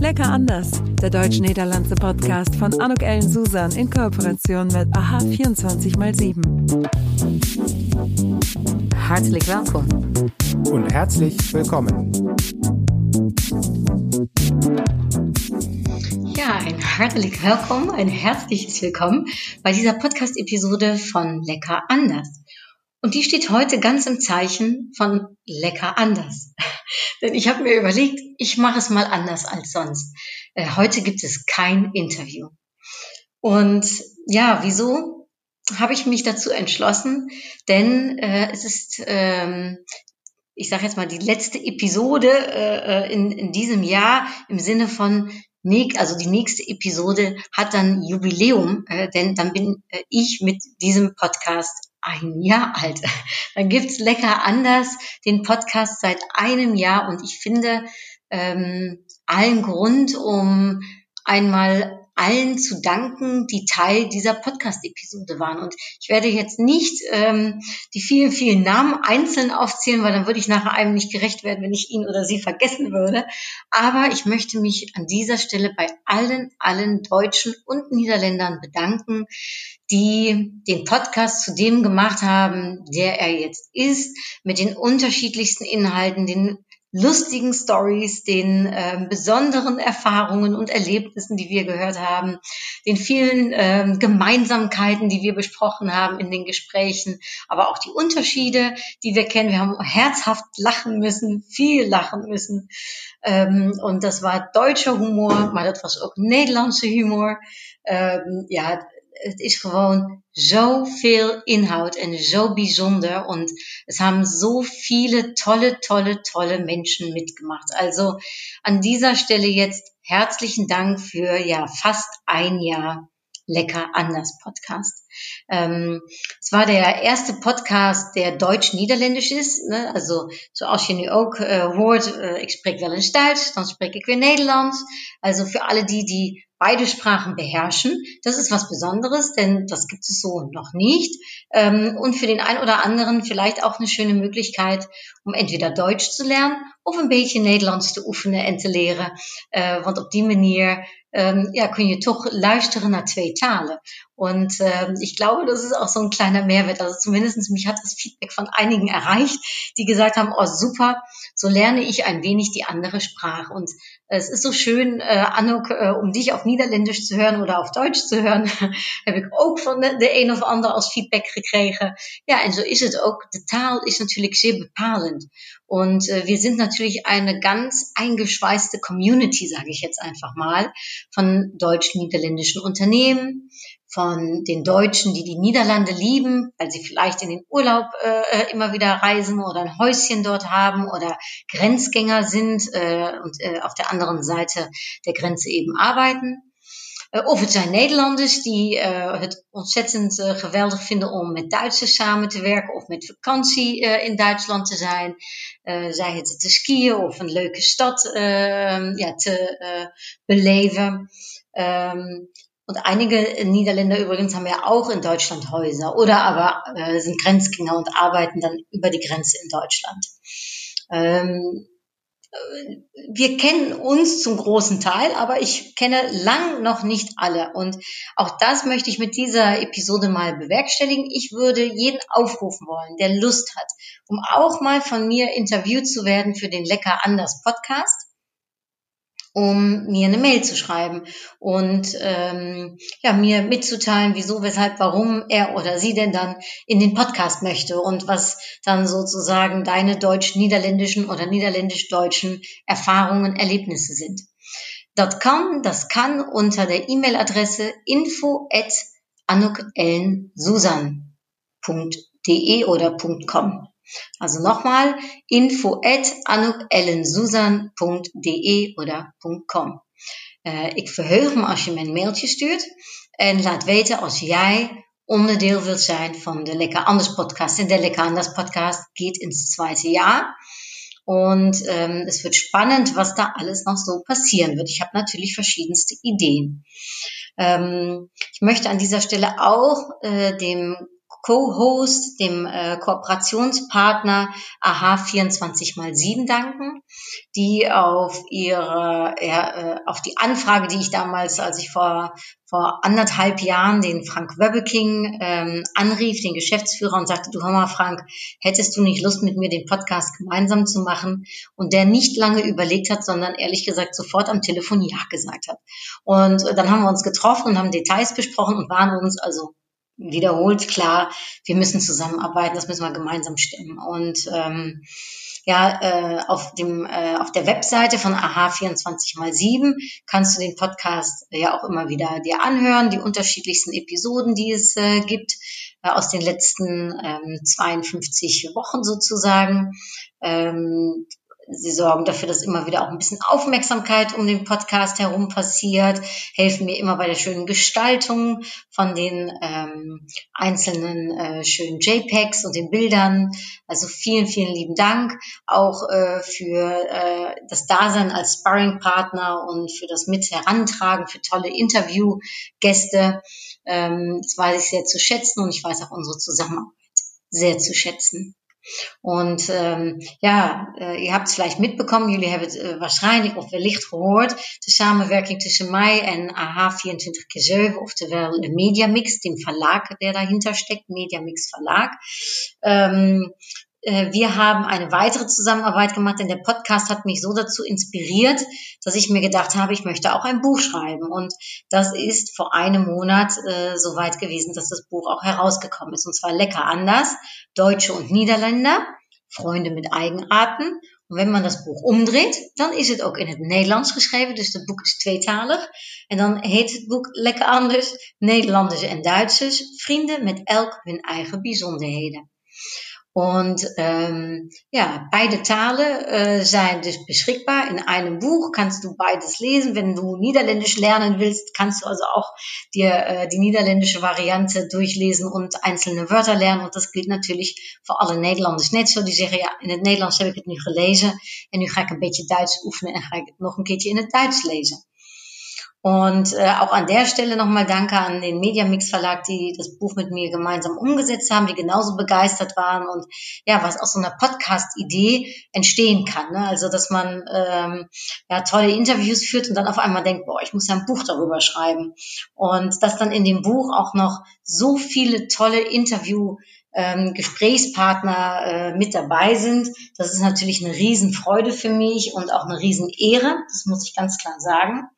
Lecker anders, der deutsch-niederlandse Podcast von Anuk Ellen Susan in Kooperation mit AHA 24x7. Hartelijk welkom. Und herzlich willkommen. Ja, ein hartelijk welkom, ein herzliches Willkommen bei dieser Podcast-Episode von Lecker anders. Und die steht heute ganz im Zeichen von Lecker anders. Denn ich habe mir überlegt, ich mache es mal anders als sonst. Äh, heute gibt es kein Interview. Und ja, wieso habe ich mich dazu entschlossen? Denn äh, es ist, ähm, ich sage jetzt mal, die letzte Episode äh, äh in, in diesem Jahr im Sinne von also die nächste Episode hat dann Jubiläum, äh, denn dann bin äh, ich mit diesem Podcast ein Jahr alt. Dann gibt's lecker anders den Podcast seit einem Jahr und ich finde ähm, allen Grund, um einmal allen zu danken, die Teil dieser Podcast-Episode waren. Und ich werde jetzt nicht ähm, die vielen, vielen Namen einzeln aufzählen, weil dann würde ich nachher einem nicht gerecht werden, wenn ich ihn oder sie vergessen würde. Aber ich möchte mich an dieser Stelle bei allen, allen Deutschen und Niederländern bedanken, die den Podcast zu dem gemacht haben, der er jetzt ist, mit den unterschiedlichsten Inhalten, den lustigen Stories, den äh, besonderen Erfahrungen und Erlebnissen, die wir gehört haben, den vielen äh, Gemeinsamkeiten, die wir besprochen haben in den Gesprächen, aber auch die Unterschiede, die wir kennen. Wir haben herzhaft lachen müssen, viel lachen müssen. Ähm, und das war deutscher Humor, maar dat was ook humor. Ähm, ja, het is gewoon zoveel inhoud en zo bijzonder und es haben so viele tolle, tolle, tolle Menschen mitgemacht. Also an dieser Stelle jetzt herzlichen Dank für ja fast ein Jahr Lecker anders Podcast. Ähm, es war der erste Podcast, der deutsch-niederländisch ist. Ne? Also zoals je nu ook uh, hoort, uh, ik spreek wel eens Duits, dan spreek ik weer Nederlands. Also für alle die, die beide Sprachen beherrschen. Das ist was Besonderes, denn das gibt es so noch nicht. Ähm, und für den einen oder anderen vielleicht auch eine schöne Möglichkeit, um entweder Deutsch zu lernen of een beetje Nederlands te oefenen en te leren. Uh, want op die manier um, ja, kun je toch luisteren naar twee talen. Und ähm, ich glaube, das ist auch so ein kleiner Mehrwert. Also zumindestens mich hat das Feedback von einigen erreicht, die gesagt haben, oh super, so lerne ich ein wenig die andere Sprache. Und es ist so schön, äh, Anouk, äh, um dich auf Niederländisch zu hören oder auf Deutsch zu hören, heb ik ook van de, de een of ander als Feedback gekregen. Ja, en zo is het ook. De taal is natuurlijk zeer bepalend. Und äh, wir sind natürlich eine ganz eingeschweißte Community, sage ich jetzt einfach mal, von deutsch-niederländischen Unternehmen, von den Deutschen, die die Niederlande lieben, weil sie vielleicht in den Urlaub äh, immer wieder reisen oder ein Häuschen dort haben oder Grenzgänger sind äh, und äh, auf der anderen Seite der Grenze eben arbeiten. Uh, of het zijn Nederlanders die uh, het ontzettend uh, geweldig vinden om met Duitsers samen te werken of met vakantie in Duitsland te zijn. zij het te skiën of een leuke stad ehm, ja, te beleven. Und einige Niederländer übrigens haben ja auch in Deutschland Häuser oder aber äh, sind Grenzgänger und arbeiten dann über die Grenze in Deutschland. Ähm, äh, wir kennen uns zum großen Teil, aber ich kenne lang noch nicht alle. Und auch das möchte ich mit dieser Episode mal bewerkstelligen. Ich würde jeden aufrufen wollen, der Lust hat, um auch mal von mir interviewt zu werden für den Lecker anders Podcast um mir eine Mail zu schreiben und ähm, ja, mir mitzuteilen, wieso, weshalb, warum er oder sie denn dann in den Podcast möchte und was dann sozusagen deine deutsch-niederländischen oder niederländisch-deutschen Erfahrungen, Erlebnisse sind. Kann, das kann unter der E-Mail-Adresse info at anukellensusan.de oder .com. Also nochmal info at anokellensusan.de oder .com. Uh, ik verheug me als je me een mailtje stuurt en laat weten als jij onderdeel wilt zijn van de Lekker Anders Podcast. En de Lekker Anders Podcast geht ins zweite Jahr. Und ähm, es wird spannend, was da alles noch so passieren wird. Ich habe natürlich verschiedenste Ideen. Ähm, ich möchte an dieser Stelle auch äh, dem Co-Host, dem äh, Kooperationspartner AHA 24 x 7 danken, die auf ihre, ja, äh, auf die Anfrage, die ich damals, als ich vor vor anderthalb Jahren den Frank Wöbbeking ähm, anrief, den Geschäftsführer, und sagte, du hör mal, Frank, hättest du nicht Lust, mit mir den Podcast gemeinsam zu machen? Und der nicht lange überlegt hat, sondern ehrlich gesagt sofort am Telefon Ja gesagt hat. Und äh, dann haben wir uns getroffen und haben Details besprochen und waren uns also wiederholt klar, wir müssen zusammenarbeiten, das müssen wir gemeinsam stemmen. Und ähm, ja, äh, auf, dem, äh, auf der Webseite von AHA 24 x 7 kannst du den Podcast ja auch immer wieder dir anhören, die unterschiedlichsten Episoden, die es äh, gibt, äh, aus den letzten ähm, 52 Wochen sozusagen. Ähm, Sie sorgen dafür, dass immer wieder auch ein bisschen Aufmerksamkeit um den Podcast herum passiert, helfen mir immer bei der schönen Gestaltung von den ähm, einzelnen äh, schönen JPEGs und den Bildern. Also vielen, vielen lieben Dank auch äh, für äh, das Dasein als Sparringpartner und für das Mit herantragen, für tolle Interviewgäste. Ähm, das weiß ich sehr zu schätzen und ich weiß auch unsere Zusammenarbeit sehr zu schätzen. Und ähm, ja, uh, je habt het vielleicht mitbekommen, jullie hebben het uh, waarschijnlijk of wellicht gehoord, de samenwerking tussen mij en AH24x7, oftewel Mediamix, dem Verlag, der dahinter steckt, Mediamix Verlag. Ähm, äh, wir haben eine weitere Zusammenarbeit gemacht, denn der Podcast hat mich so dazu inspiriert, dass ich mir gedacht habe, ich möchte auch ein Buch schreiben. Und das ist vor einem Monat äh, so weit gewesen, dass das Buch auch herausgekommen ist. Und zwar lecker anders, Deutsche und Niederländer, Freunde mit Eigenarten. Und wenn man das Buch umdreht, dan is het ook in het Nederlands geschreven. Dus het boek is tweetalig. En dan heet het boek lekker anders, Nederlanders en Duitsers, vrienden met elk hun eigen bijzonderheden. Und ähm, ja, beide Tale äh, sind dus beschikbaar. In einem Buch kannst du beides lesen. Wenn du Niederländisch lernen willst, kannst du also auch dir äh, die niederländische Variante durchlesen und einzelne Wörter lernen. Und das gilt natürlich voor alle Nederlanders net zo. Die zeggen, ja, in het Nederlands heb ik het nu gelezen. En nu ga ik een beetje Duits oefenen en ga ik het nog een keertje in het Duits lezen. Und äh, auch an der Stelle nochmal Danke an den Mediamix Verlag, die das Buch mit mir gemeinsam umgesetzt haben, die genauso begeistert waren und ja, was aus so einer Podcast-Idee entstehen kann. Ne? Also, dass man ähm, ja, tolle Interviews führt und dann auf einmal denkt, boah, ich muss ja ein Buch darüber schreiben. Und dass dann in dem Buch auch noch so viele tolle Interview ähm, Gesprächspartner äh, mit dabei sind. Das ist natürlich eine Riesenfreude für mich und auch eine Riesenehre. Das muss ich ganz klar sagen.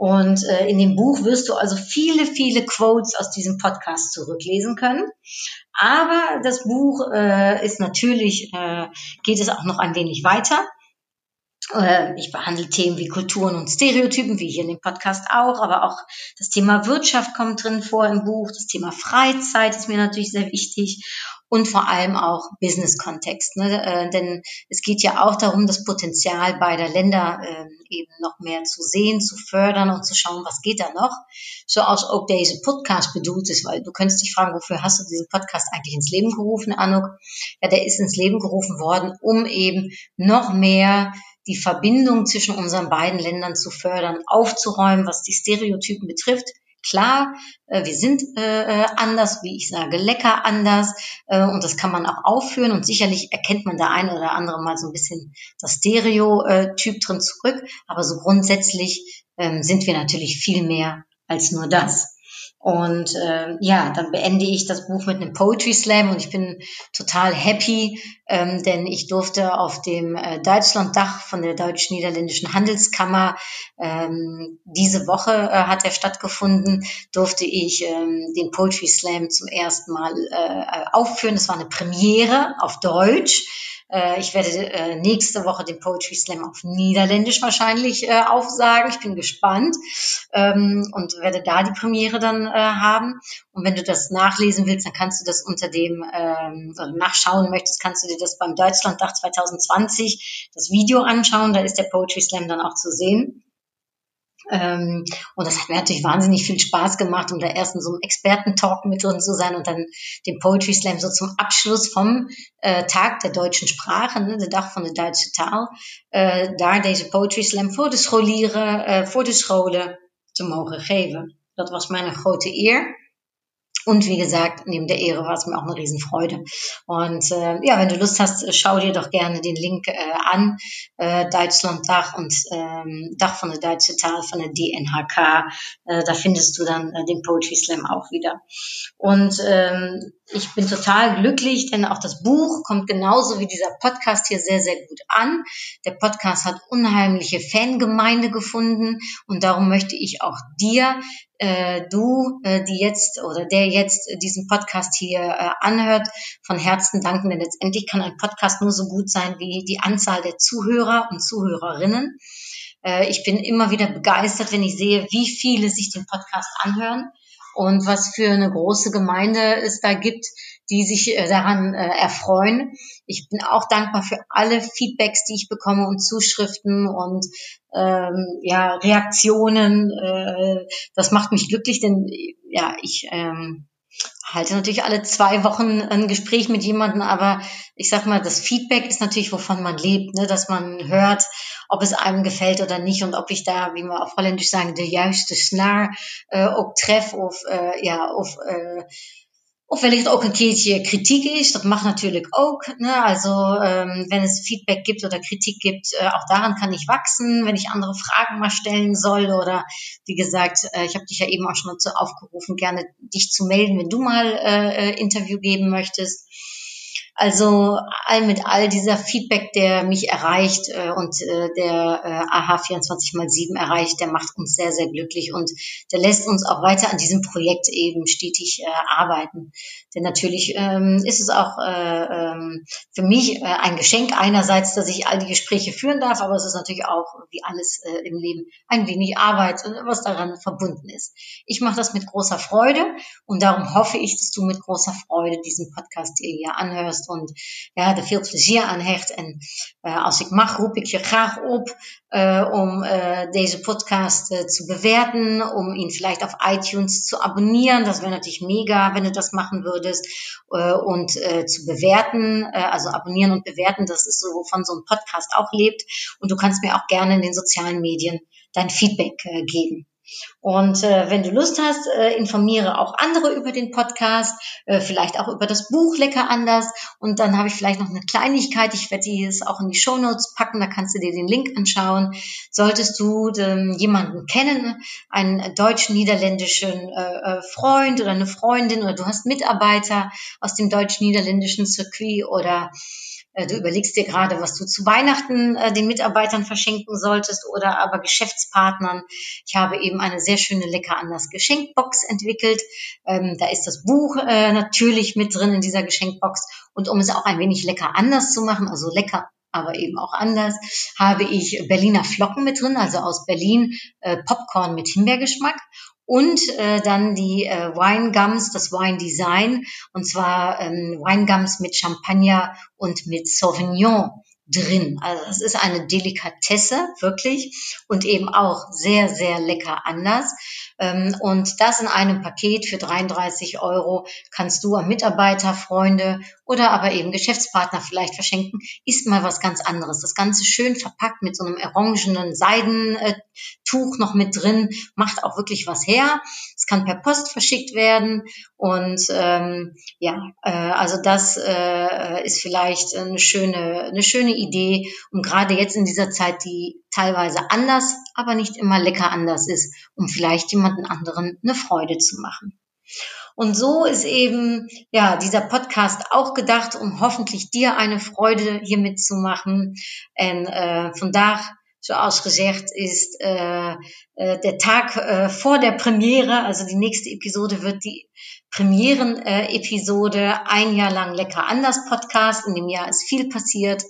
Und äh, in dem Buch wirst du also viele, viele Quotes aus diesem Podcast zurücklesen können. Aber das Buch äh, ist natürlich, äh, geht es auch noch ein wenig weiter. Äh, ich behandle Themen wie Kulturen und Stereotypen, wie hier in dem Podcast auch, aber auch das Thema Wirtschaft kommt drin vor im Buch, das Thema Freizeit ist mir natürlich sehr wichtig und vor allem auch Business-Kontext. Ne? Äh, denn es geht ja auch darum, das Potenzial beider Länder äh, eben noch mehr zu sehen, zu fördern und zu schauen, was geht da noch. Zoals ook deze podcast bedoeld is, weil du könntest dich fragen, wofür hast du diesen Podcast eigentlich ins Leben gerufen, Anuk? Ja, der ist ins Leben gerufen worden, um eben noch mehr die Verbindung zwischen unseren beiden Ländern zu fördern, aufzuräumen, was die Stereotypen betrifft, Klar, äh, wir sind äh, äh, anders, wie ich sage, lecker anders und das kann man auch aufführen und sicherlich erkennt man da ein oder andere mal so ein bisschen das Stereotyp drin zurück, aber so grundsätzlich ähm, sind wir natürlich viel mehr als nur das. Und äh, ja, dann beende ich das Buch mit einem Poetry Slam und ich bin total happy, ähm, denn ich durfte auf dem äh, Deutschlanddach von der deutsch-niederländischen Handelskammer, ähm, diese Woche äh, hat er stattgefunden, durfte ich ähm, den Poetry Slam zum ersten Mal äh, aufführen. Es war eine Premiere auf Deutsch. Äh, ich werde äh, nächste Woche den Poetry Slam auf Niederländisch wahrscheinlich äh, aufsagen. Ich bin gespannt ähm, und werde da die Premiere dann haben. Und wenn du das nachlesen willst, dann kannst du das unter dem, ähm, oder nachschauen möchtest, kannst du dir das beim Deutschlanddach 2020 das Video anschauen. Da ist der Poetry Slam dann auch zu sehen. Ähm, und das hat mir natürlich wahnsinnig viel Spaß gemacht, um da erst in so einem Expertentalk mit drin zu sein und dann den Poetry Slam so zum Abschluss vom äh, Tag der deutschen Sprache, ne, der Dag van de Duitse Taal, äh, daar deze Poetry Slam voor de scholieren, äh, voor de scholen te mogen geven. Dat was mijn grote eer. Und wie gesagt, neben der Ehre war es mir auch eine Riesenfreude. Und äh, ja, wenn du Lust hast, schau dir doch gerne den Link äh, an. Äh, Deutschland Dach und ähm, Dach von der Deutsche Tal von der DNHK. Äh, da findest du dann äh, den Poetry Slam auch wieder. Und ähm, ich bin total glücklich, denn auch das Buch kommt genauso wie dieser Podcast hier sehr, sehr gut an. Der Podcast hat unheimliche Fangemeinde gefunden und darum möchte ich auch dir, äh, du, äh, die jetzt oder der jetzt diesen Podcast hier äh, anhört, von Herzen danken, denn letztendlich kann ein Podcast nur so gut sein wie die Anzahl der Zuhörer und Zuhörerinnen. Äh, ich bin immer wieder begeistert, wenn ich sehe, wie viele sich den Podcast anhören und was für eine große Gemeinde es da gibt, die sich äh, daran äh, erfreuen. Ich bin auch dankbar für alle Feedbacks, die ich bekomme und Zuschriften und ähm, ja Reaktionen. Äh, das macht mich glücklich, denn ja ich ähm, halte natürlich alle zwei Wochen ein Gespräch mit jemandem, aber ich sag mal, das Feedback ist natürlich, wovon man lebt, ne? dass man hört, ob es einem gefällt oder nicht und ob ich da, wie wir auf Holländisch sagen, de juiste snaar äh, ook tref of äh, ja, of äh, Of wellicht ook een keertje kritiek is. Dat mag natuurlijk ook. Ne? Also ähm, wenn es Feedback gibt oder Kritik gibt, äh, auch daran kann ich wachsen, wenn ich andere Fragen mal stellen soll. Oder wie gesagt, äh, ich habe dich ja eben auch schon dazu aufgerufen, gerne dich zu melden, wenn du mal äh, äh Interview geben möchtest. Also all mit all dieser Feedback, der mich erreicht äh, und äh, der äh, AH 24 mal 7 erreicht, der macht uns sehr, sehr glücklich und der lässt uns auch weiter an diesem Projekt eben stetig äh, arbeiten. Denn natürlich ähm, ist es auch äh, ähm, für mich äh, ein Geschenk einerseits, dass ich all die Gespräche führen darf, aber es ist natürlich auch, wie alles äh, im Leben, ein wenig Arbeit, äh, was daran verbunden ist. Ich mache das mit großer Freude und darum hoffe ich, dass du mit großer Freude diesen Podcast dir hier anhörst und ja, er veel plezier aan hecht. En uh, als ik mag, roep ik je graag op uh, om uh, deze Podcast zu bewerten, um ihn vielleicht auf iTunes zu abonnieren. Das wäre natürlich mega, wenn du das machen würdest. und zu bewerten, also abonnieren und bewerten, das ist so, wovon so ein Podcast auch lebt. Und du kannst mir auch gerne in den sozialen Medien dein Feedback geben. Und äh, wenn du Lust hast, äh, informiere auch andere über den Podcast, äh, vielleicht auch über das Buch Lecker anders. Und dann habe ich vielleicht noch eine Kleinigkeit. Ich werde die jetzt auch in die Show Notes packen, da kannst du dir den Link anschauen. Solltest du ähm, jemanden kennen, einen deutsch-niederländischen äh, äh, Freund oder eine Freundin oder du hast Mitarbeiter aus dem deutsch-niederländischen Circuit oder du überlegst dir gerade, was du zu Weihnachten äh, den Mitarbeitern verschenken solltest oder aber Geschäftspartnern. Ich habe eben eine sehr schöne Lecker anders Geschenkbox entwickelt. Ähm, da ist das Buch äh, natürlich mit drin in dieser Geschenkbox. Und um es auch ein wenig lecker anders zu machen, also lecker aber eben auch anders, habe ich Berliner Flocken mit drin, also aus Berlin äh, Popcorn mit Himbeergeschmack und äh, dann die äh, Wine Gums, das Wine Design, und zwar ähm, Wine Gums mit Champagner und mit Sauvignon drin. Also es ist eine Delikatesse, wirklich, und eben auch sehr, sehr lecker anders. Ähm, und das in einem Paket für 33 Euro kannst du an Mitarbeiter, Freunde oder aber eben Geschäftspartner vielleicht verschenken. Ist mal was ganz anderes. Das Ganze schön verpackt mit so einem orangenen Seidentuch noch mit drin, macht auch wirklich was her. Es kann per Post verschickt werden und ähm, ja, äh, also das äh, ist vielleicht eine schöne, eine schöne Idee, um gerade jetzt in dieser Zeit, die teilweise anders, aber nicht immer lecker anders ist, um vielleicht jemanden anderen eine Freude zu machen. Und so ist eben ja dieser Podcast auch gedacht, um hoffentlich dir eine Freude hiermit zu machen. En äh, vandaag zoals gezegd, ist äh, äh, der Tag äh, vor der Premiere, also die nächste Episode wird die Premieren-Episode ein Jahr lang lecker anders Podcast. In dem Jahr ist viel passiert.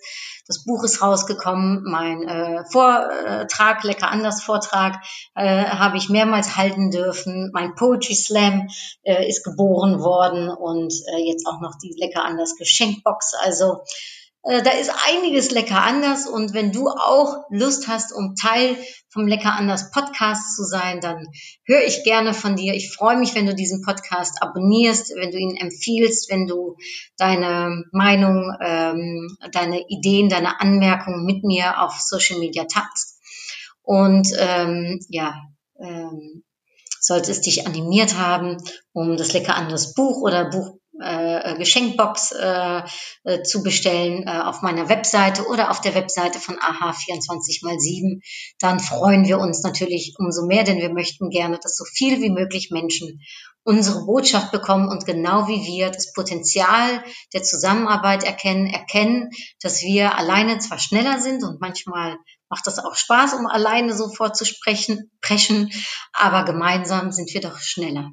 Das Buch ist rausgekommen. Mein äh, Vortrag, lecker anders Vortrag, äh, habe ich mehrmals halten dürfen. Mein Poetry Slam äh, ist geboren worden und äh, jetzt auch noch die lecker anders Geschenkbox. Also da ist einiges lecker anders und wenn du auch Lust hast, um Teil vom Lecker anders Podcast zu sein, dann höre ich gerne von dir. Ich freue mich, wenn du diesen Podcast abonnierst, wenn du ihn empfiehlst, wenn du deine Meinung, ähm, deine Ideen, deine Anmerkungen mit mir auf Social Media teilst. Und ähm, ja, ähm, sollte es dich animiert haben, um das lecker anderes Buch oder Buch äh, Geschenkbox äh, äh, zu bestellen äh, auf meiner Webseite oder auf der Webseite von AHA 24x7, dann freuen wir uns natürlich umso mehr, denn wir möchten gerne, dass so viel wie möglich Menschen unsere Botschaft bekommen und genau wie wir das Potenzial der Zusammenarbeit erkennen, erkennen, dass wir alleine zwar schneller sind und manchmal macht das auch Spaß, um alleine so vorzusprechen, preschen, aber gemeinsam sind wir doch schneller.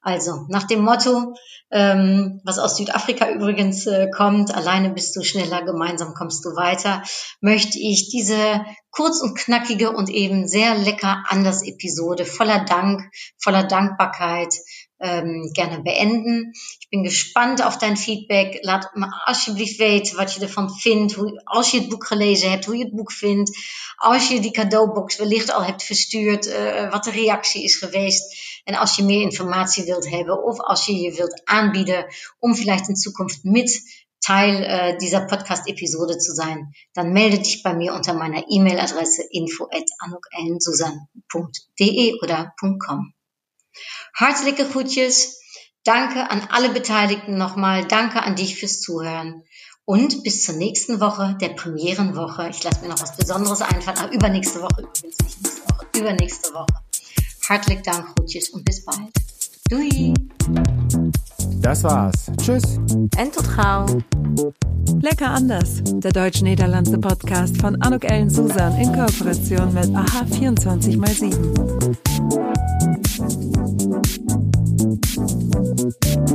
Also nach dem Motto, ähm, was aus Südafrika übrigens äh, kommt, alleine bist du schneller, gemeinsam kommst du weiter, möchte ich diese kurz und knackige und eben sehr lecker anders Episode voller Dank, voller Dankbarkeit ähm, gerne beenden. Ich ben gespannt op dein feedback. Laat me alsjeblieft weten wat je ervan vindt. Hoe, als je het boek gelezen hebt, hoe je het boek vindt. Als je die cadeaubox wellicht al hebt verstuurd, uh, wat de reactie is geweest. En als je meer informatie wilt hebben of als je je wilt aanbieden om vielleicht in Zukunft mit Teil äh, dieser Podcast-Episode zu sein, dann melde dich bei mir unter meiner E-Mail-Adresse info at oder .com. Hartelijke groetjes. Danke an alle Beteiligten nochmal. Danke an dich fürs Zuhören. Und bis zur nächsten Woche, der Premierenwoche. Ich lasse mir noch was Besonderes einfallen. Aber übernächste Woche übrigens, nicht nächste Woche, übernächste Woche. Hartelijk Dank, groetjes und bis bald. Doei. Das war's. Tschüss. En tot gauw. Lecker anders. Der deutsch-niederlandse Podcast von Anuk Ellen Susan in Kooperation mit AHA 24x7. We'll